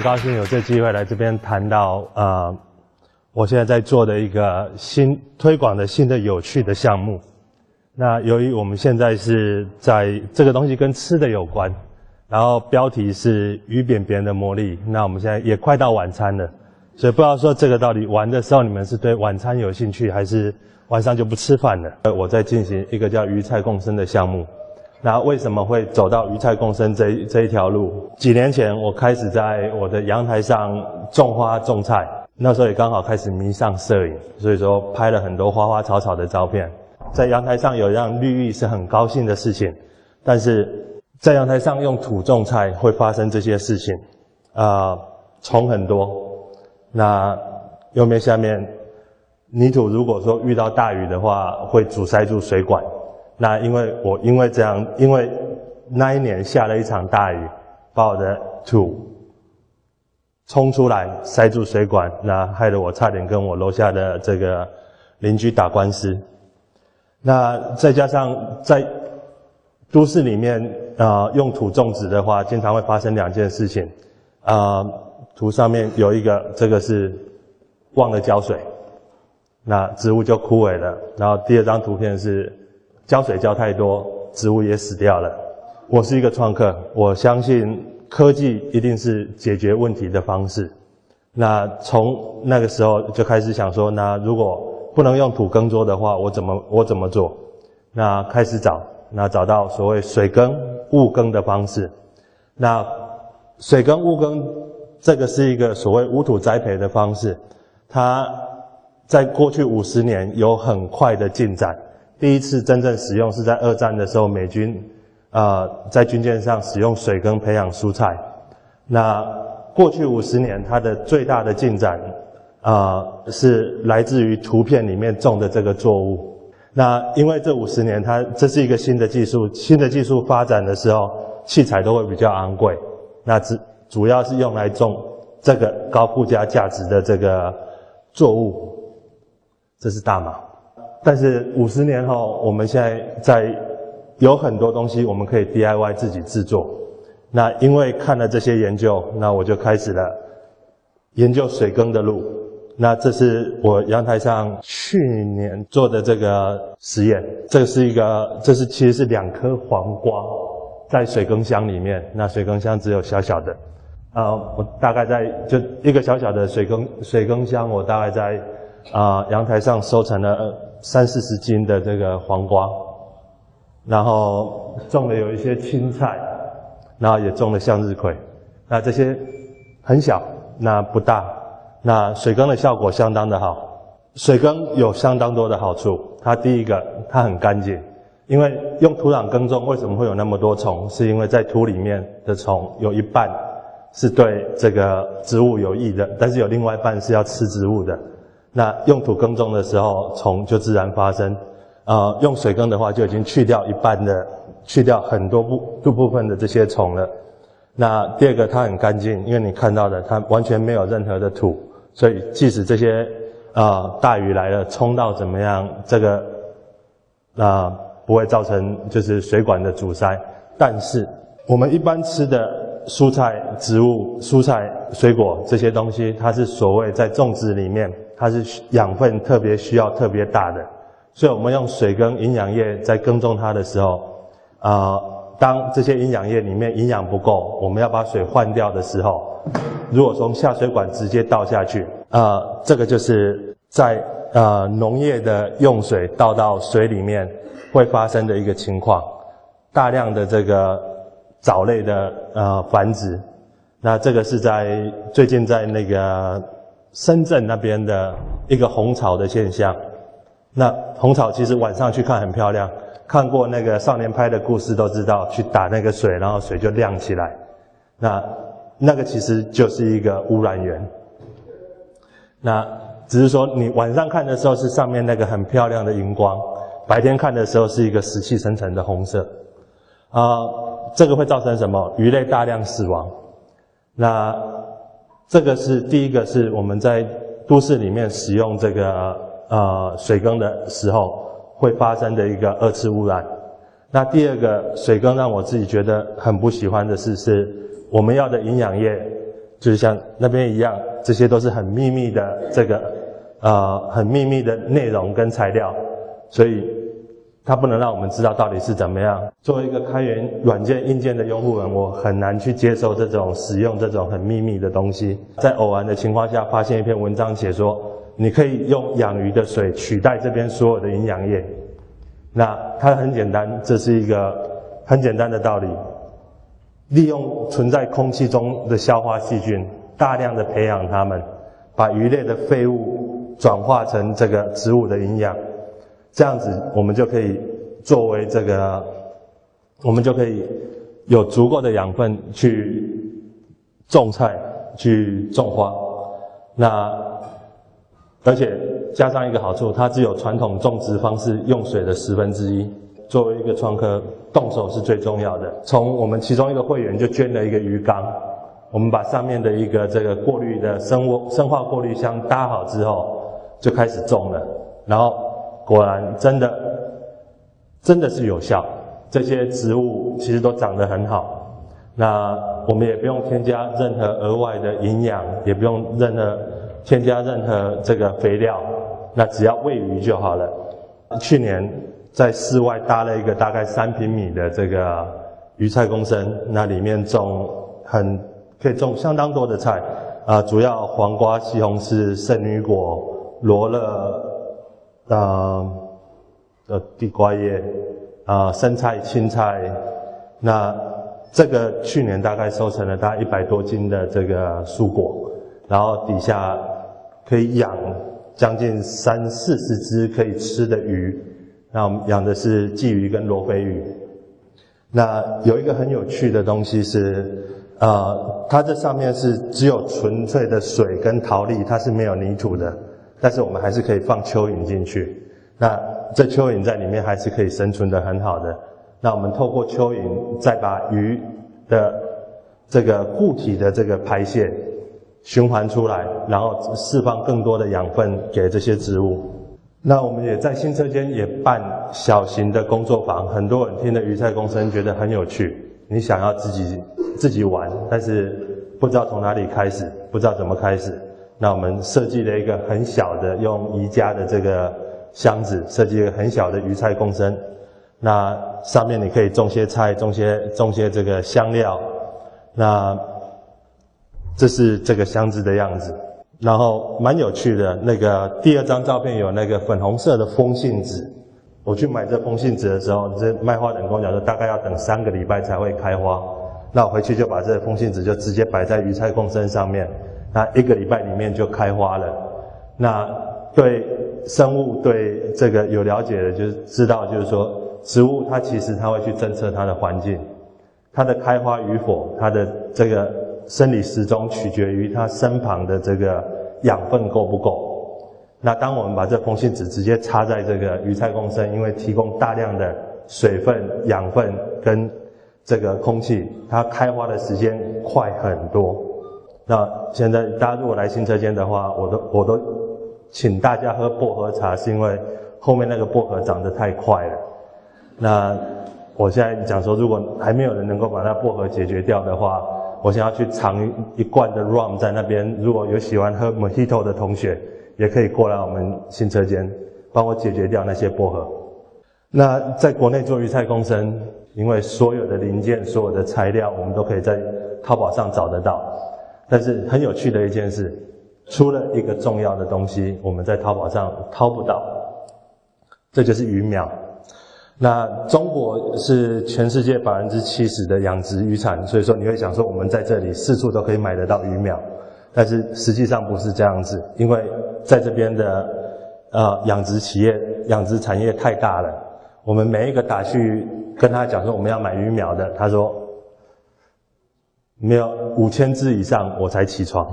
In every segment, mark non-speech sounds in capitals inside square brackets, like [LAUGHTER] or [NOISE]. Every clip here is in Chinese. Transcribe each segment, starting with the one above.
很高兴有这机会来这边谈到呃，我现在在做的一个新推广的新的有趣的项目。那由于我们现在是在这个东西跟吃的有关，然后标题是鱼扁扁的魔力。那我们现在也快到晚餐了，所以不知道说这个到底玩的时候你们是对晚餐有兴趣，还是晚上就不吃饭了？我在进行一个叫鱼菜共生的项目。那为什么会走到鱼菜共生这这一条路？几年前我开始在我的阳台上种花种菜，那时候也刚好开始迷上摄影，所以说拍了很多花花草草的照片。在阳台上有让绿意是很高兴的事情，但是在阳台上用土种菜会发生这些事情，啊，虫很多。那右面下面泥土如果说遇到大雨的话，会阻塞住水管。那因为我因为这样，因为那一年下了一场大雨，把我的土冲出来塞住水管，那害得我差点跟我楼下的这个邻居打官司。那再加上在都市里面啊，用土种植的话，经常会发生两件事情啊，图上面有一个，这个是忘了浇水，那植物就枯萎了。然后第二张图片是。浇水浇太多，植物也死掉了。我是一个创客，我相信科技一定是解决问题的方式。那从那个时候就开始想说，那如果不能用土耕作的话，我怎么我怎么做？那开始找，那找到所谓水耕、雾耕的方式。那水耕、雾耕这个是一个所谓无土栽培的方式，它在过去五十年有很快的进展。第一次真正使用是在二战的时候，美军啊在军舰上使用水耕培养蔬菜。那过去五十年，它的最大的进展啊是来自于图片里面种的这个作物。那因为这五十年，它这是一个新的技术，新的技术发展的时候，器材都会比较昂贵。那主主要是用来种这个高附加价值的这个作物，这是大麻。但是五十年后，我们现在在有很多东西我们可以 DIY 自己制作。那因为看了这些研究，那我就开始了研究水耕的路。那这是我阳台上去年做的这个实验。这是一个，这是其实是两颗黄瓜在水耕箱里面。那水耕箱只有小小的，啊，我大概在就一个小小的水耕水耕箱，我大概在啊阳台上收成了。三四十斤的这个黄瓜，然后种了有一些青菜，然后也种了向日葵。那这些很小，那不大，那水耕的效果相当的好。水耕有相当多的好处。它第一个，它很干净，因为用土壤耕种，为什么会有那么多虫？是因为在土里面的虫有一半是对这个植物有益的，但是有另外一半是要吃植物的。那用土耕种的时候，虫就自然发生。呃，用水耕的话，就已经去掉一半的，去掉很多部部部分的这些虫了。那第二个，它很干净，因为你看到的，它完全没有任何的土，所以即使这些啊大雨来了，冲到怎么样，这个啊不会造成就是水管的阻塞。但是我们一般吃的蔬菜、植物、蔬菜、水果这些东西，它是所谓在种植里面。它是养分特别需要特别大的，所以我们用水跟营养液在耕种它的时候，啊，当这些营养液里面营养不够，我们要把水换掉的时候，如果从下水管直接倒下去，啊，这个就是在呃农业的用水倒到水里面会发生的一个情况，大量的这个藻类的呃繁殖，那这个是在最近在那个。深圳那边的一个红草的现象，那红草其实晚上去看很漂亮，看过那个少年拍的故事都知道，去打那个水，然后水就亮起来，那那个其实就是一个污染源。那只是说你晚上看的时候是上面那个很漂亮的荧光，白天看的时候是一个死气沉沉的红色，啊，这个会造成什么？鱼类大量死亡。那。这个是第一个，是我们在都市里面使用这个呃水耕的时候会发生的一个二次污染。那第二个水耕让我自己觉得很不喜欢的是，是我们要的营养液就是像那边一样，这些都是很秘密的这个呃很秘密的内容跟材料，所以它不能让我们知道到底是怎么样。作为一个开源软件硬件的用户人，我很难去接受这种使用这种很秘密的东西。在偶然的情况下，发现一篇文章写说，你可以用养鱼的水取代这边所有的营养液。那它很简单，这是一个很简单的道理。利用存在空气中的消化细菌，大量的培养它们，把鱼类的废物转化成这个植物的营养，这样子我们就可以作为这个，我们就可以有足够的养分去种菜、去种花。那而且加上一个好处，它只有传统种植方式用水的十分之一。作为一个创客，动手是最重要的。从我们其中一个会员就捐了一个鱼缸，我们把上面的一个这个过滤的生物生化过滤箱搭好之后，就开始种了。然后果然真的真的是有效，这些植物其实都长得很好。那我们也不用添加任何额外的营养，也不用任何添加任何这个肥料，那只要喂鱼就好了。去年。在室外搭了一个大概三平米的这个鱼菜共生，那里面种很可以种相当多的菜啊，主要黄瓜、西红柿、圣女果、罗勒，啊，呃，地瓜叶，啊，生菜、青菜。那这个去年大概收成了大概一百多斤的这个蔬果，然后底下可以养将近三四十只可以吃的鱼。那我们养的是鲫鱼跟罗非鱼。那有一个很有趣的东西是，呃，它这上面是只有纯粹的水跟陶粒，它是没有泥土的。但是我们还是可以放蚯蚓进去。那这蚯蚓在里面还是可以生存的很好的。那我们透过蚯蚓再把鱼的这个固体的这个排泄循环出来，然后释放更多的养分给这些植物。那我们也在新车间也办小型的工作坊，很多人听了鱼菜共生觉得很有趣，你想要自己自己玩，但是不知道从哪里开始，不知道怎么开始。那我们设计了一个很小的用宜家的这个箱子，设计一个很小的鱼菜共生。那上面你可以种些菜，种些种些这个香料。那这是这个箱子的样子。然后蛮有趣的，那个第二张照片有那个粉红色的风信子。我去买这风信子的时候，这卖花的人跟我讲说，大概要等三个礼拜才会开花。那我回去就把这风信子就直接摆在鱼菜共生上面，那一个礼拜里面就开花了。那对生物对这个有了解的，就是知道，就是说植物它其实它会去侦测它的环境，它的开花与否，它的这个。生理时钟取决于它身旁的这个养分够不够。那当我们把这风信子直接插在这个鱼菜共生，因为提供大量的水分、养分跟这个空气，它开花的时间快很多。那现在大家如果来新车间的话，我都我都请大家喝薄荷茶，是因为后面那个薄荷长得太快了。那我现在讲说，如果还没有人能够把那薄荷解决掉的话，我想要去尝一罐的 rum 在那边，如果有喜欢喝 mojito 的同学，也可以过来我们新车间，帮我解决掉那些薄荷。那在国内做鱼菜共生，因为所有的零件、所有的材料，我们都可以在淘宝上找得到。但是很有趣的一件事，出了一个重要的东西，我们在淘宝上淘不到，这就是鱼苗。那中国是全世界百分之七十的养殖渔产，所以说你会想说我们在这里四处都可以买得到鱼苗，但是实际上不是这样子，因为在这边的呃养殖企业、养殖产业太大了，我们每一个打去跟他讲说我们要买鱼苗的，他说没有五千只以上我才起床，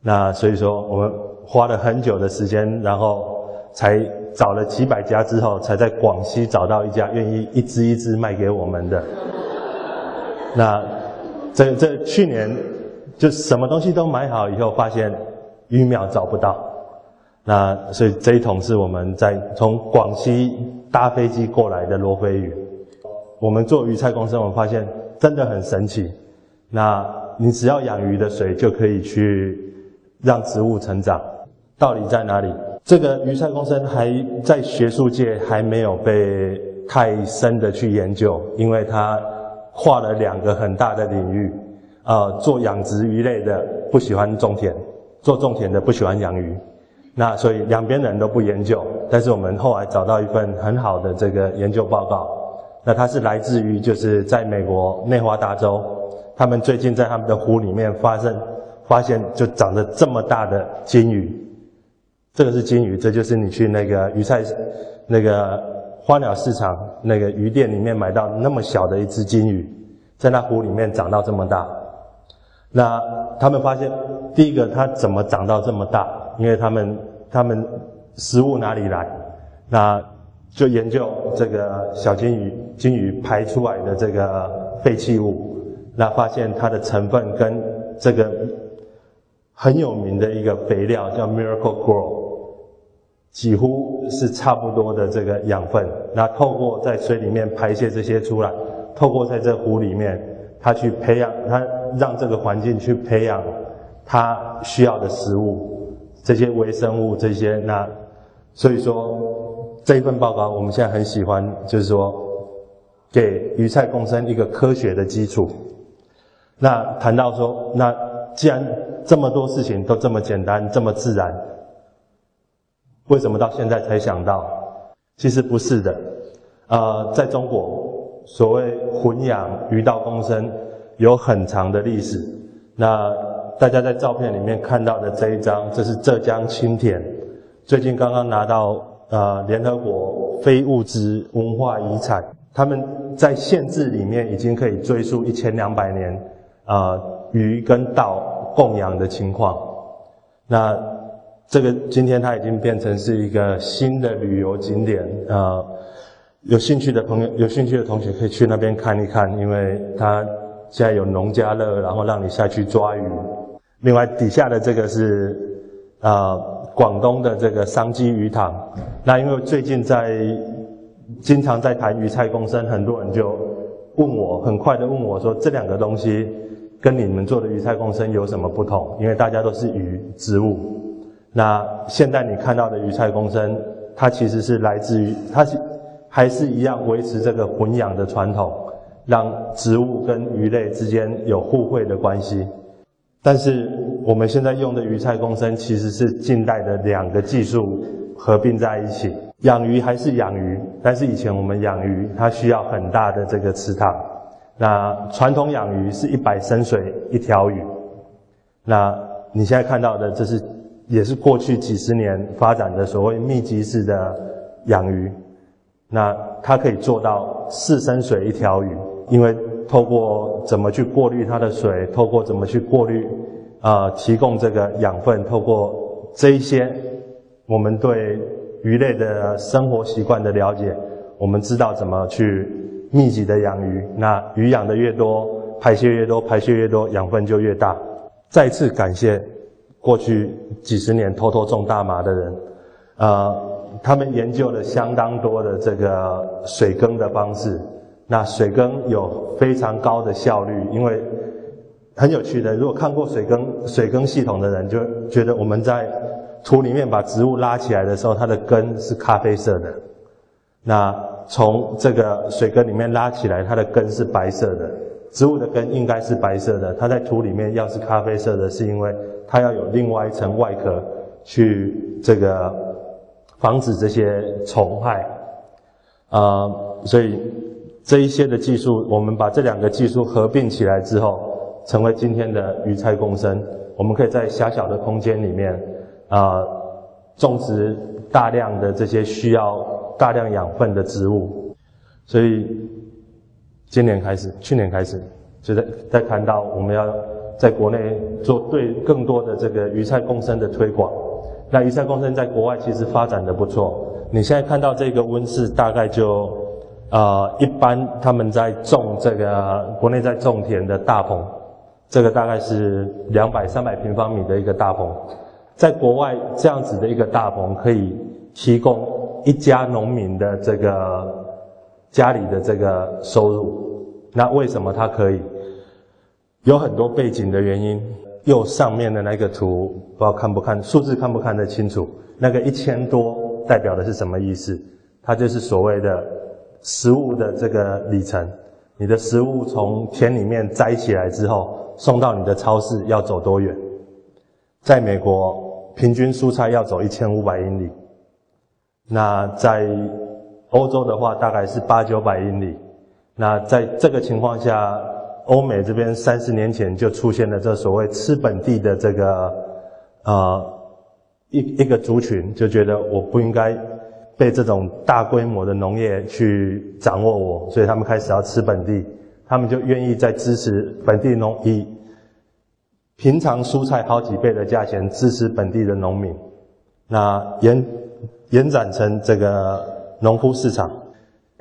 那所以说我们花了很久的时间，然后才。找了几百家之后，才在广西找到一家愿意一只一只卖给我们的。那这这去年就什么东西都买好以后，发现鱼苗找不到。那所以这一桶是我们在从广西搭飞机过来的罗非鱼。我们做鱼菜共生，我们发现真的很神奇。那你只要养鱼的水就可以去让植物成长。道理在哪里？这个鱼菜共生还在学术界还没有被太深的去研究，因为它跨了两个很大的领域。呃，做养殖鱼类的不喜欢种田，做种田的不喜欢养鱼。那所以两边的人都不研究，但是我们后来找到一份很好的这个研究报告，那它是来自于就是在美国内华达州，他们最近在他们的湖里面发生发现就长得这么大的金鱼，这个是金鱼，这就是你去那个鱼菜那个花鸟市场那个鱼店里面买到那么小的一只金鱼，在那湖里面长到这么大，那他们发现第一个它怎么长到这么大？因为他们他们食物哪里来？那就研究这个小金鱼金鱼排出来的这个废弃物，那发现它的成分跟这个很有名的一个肥料叫 Miracle Grow，几乎是差不多的这个养分。那透过在水里面排泄这些出来，透过在这湖里面，它去培养它，让这个环境去培养它需要的食物。这些微生物，这些那，所以说这一份报告我们现在很喜欢，就是说给鱼菜共生一个科学的基础。那谈到说，那既然这么多事情都这么简单，这么自然，为什么到现在才想到？其实不是的，呃，在中国，所谓混养鱼稻共生有很长的历史。那大家在照片里面看到的这一张，这是浙江青田，最近刚刚拿到呃联合国非物质文化遗产，他们在县志里面已经可以追溯一千两百年，啊鱼跟稻供养的情况。那这个今天它已经变成是一个新的旅游景点，啊有兴趣的朋友、有兴趣的同学可以去那边看一看，因为它现在有农家乐，然后让你下去抓鱼。另外，底下的这个是，呃，广东的这个商机鱼塘。那因为最近在经常在谈鱼菜共生，很多人就问我，很快的问我说，这两个东西跟你们做的鱼菜共生有什么不同？因为大家都是鱼植物。那现在你看到的鱼菜共生，它其实是来自于，它是还是一样维持这个混养的传统，让植物跟鱼类之间有互惠的关系。但是我们现在用的鱼菜共生其实是近代的两个技术合并在一起。养鱼还是养鱼，但是以前我们养鱼它需要很大的这个池塘。那传统养鱼是一百升水一条鱼。那你现在看到的这是也是过去几十年发展的所谓密集式的养鱼。那它可以做到四升水一条鱼，因为。透过怎么去过滤它的水，透过怎么去过滤，啊，提供这个养分，透过这一些，我们对鱼类的生活习惯的了解，我们知道怎么去密集的养鱼。那鱼养的越多，排泄越多，排泄越多，养分就越大。再次感谢过去几十年偷偷种大麻的人，呃，他们研究了相当多的这个水耕的方式。那水耕有非常高的效率，因为很有趣的。如果看过水耕水耕系统的人，就觉得我们在土里面把植物拉起来的时候，它的根是咖啡色的。那从这个水根里面拉起来，它的根是白色的。植物的根应该是白色的，它在土里面要是咖啡色的，是因为它要有另外一层外壳去这个防止这些虫害啊，所以。这一些的技术，我们把这两个技术合并起来之后，成为今天的鱼菜共生。我们可以在狭小的空间里面，啊，种植大量的这些需要大量养分的植物。所以，今年开始，去年开始，就在在谈到我们要在国内做对更多的这个鱼菜共生的推广。那鱼菜共生在国外其实发展的不错。你现在看到这个温室，大概就。呃，一般他们在种这个国内在种田的大棚，这个大概是两百三百平方米的一个大棚，在国外这样子的一个大棚可以提供一家农民的这个家里的这个收入。那为什么它可以？有很多背景的原因。右上面的那个图，不知道看不看数字看不看得清楚？那个 [LAUGHS] 一千多代表的是什么意思？它就是所谓的食物的这个里程。你的食物从田里面摘起来之后，送到你的超市要走多远？在美国，平均蔬菜要走一千五百英里。那在欧洲的话，大概是八九百英里。那在这个情况下，欧美这边三十年前就出现了这所谓吃本地的这个呃一一个族群，就觉得我不应该被这种大规模的农业去掌握我，所以他们开始要吃本地，他们就愿意在支持本地农以平常蔬菜好几倍的价钱支持本地的农民，那延延展成这个农夫市场。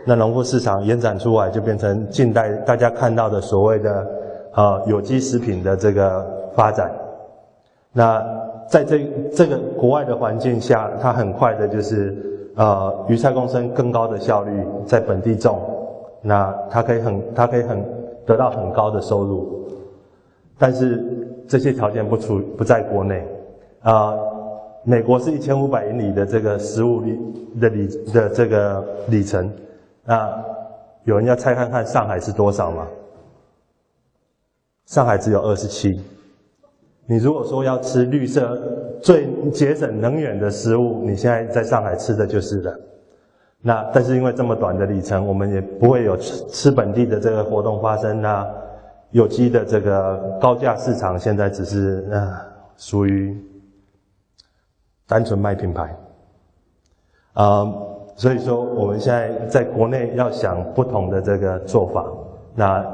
那农夫市场延展出来，就变成近代大家看到的所谓的呃有机食品的这个发展。那在这这个国外的环境下，它很快的就是呃鱼菜共生更高的效率，在本地种，那它可以很它可以很得到很高的收入。但是这些条件不出不在国内啊，美国是一千五百英里的这个食物里的里的这个里程。那有人要猜看看上海是多少吗？上海只有二十七。你如果说要吃绿色、最节省能源的食物，你现在在上海吃的就是了。那但是因为这么短的里程，我们也不会有吃吃本地的这个活动发生。那有机的这个高价市场现在只是啊，属于单纯卖品牌，啊。所以说，我们现在在国内要想不同的这个做法。那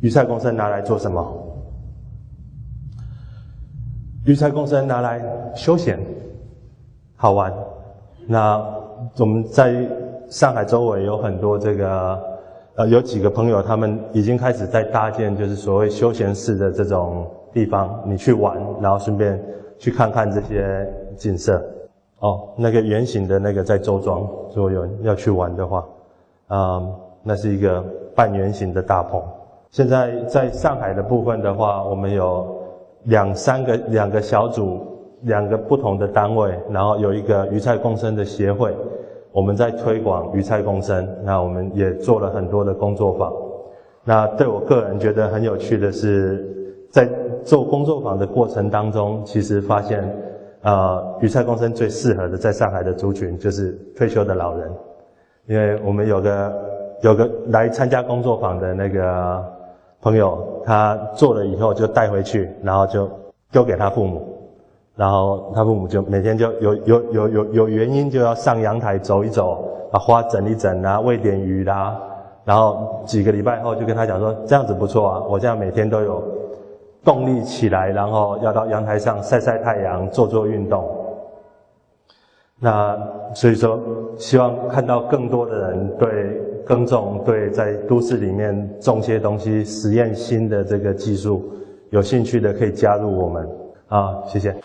鱼菜共生拿来做什么？鱼菜共生拿来休闲，好玩。那我们在上海周围有很多这个，呃，有几个朋友他们已经开始在搭建，就是所谓休闲式的这种地方，你去玩，然后顺便去看看这些景色。哦，那个圆形的那个在周庄，如果有要去玩的话，啊，那是一个半圆形的大棚。现在在上海的部分的话，我们有两三个两个小组，两个不同的单位，然后有一个鱼菜共生的协会，我们在推广鱼菜共生。那我们也做了很多的工作坊。那对我个人觉得很有趣的是，在做工作坊的过程当中，其实发现。呃，鱼菜共生最适合的在上海的族群就是退休的老人，因为我们有个有个来参加工作坊的那个朋友，他做了以后就带回去，然后就丢给他父母，然后他父母就每天就有有有有有原因就要上阳台走一走，把花整一整啊，喂点鱼啦，然后几个礼拜后就跟他讲说这样子不错啊，我这样每天都有。动力起来，然后要到阳台上晒晒太阳，做做运动。那所以说，希望看到更多的人对耕种、对在都市里面种些东西、实验新的这个技术有兴趣的，可以加入我们。啊，谢谢。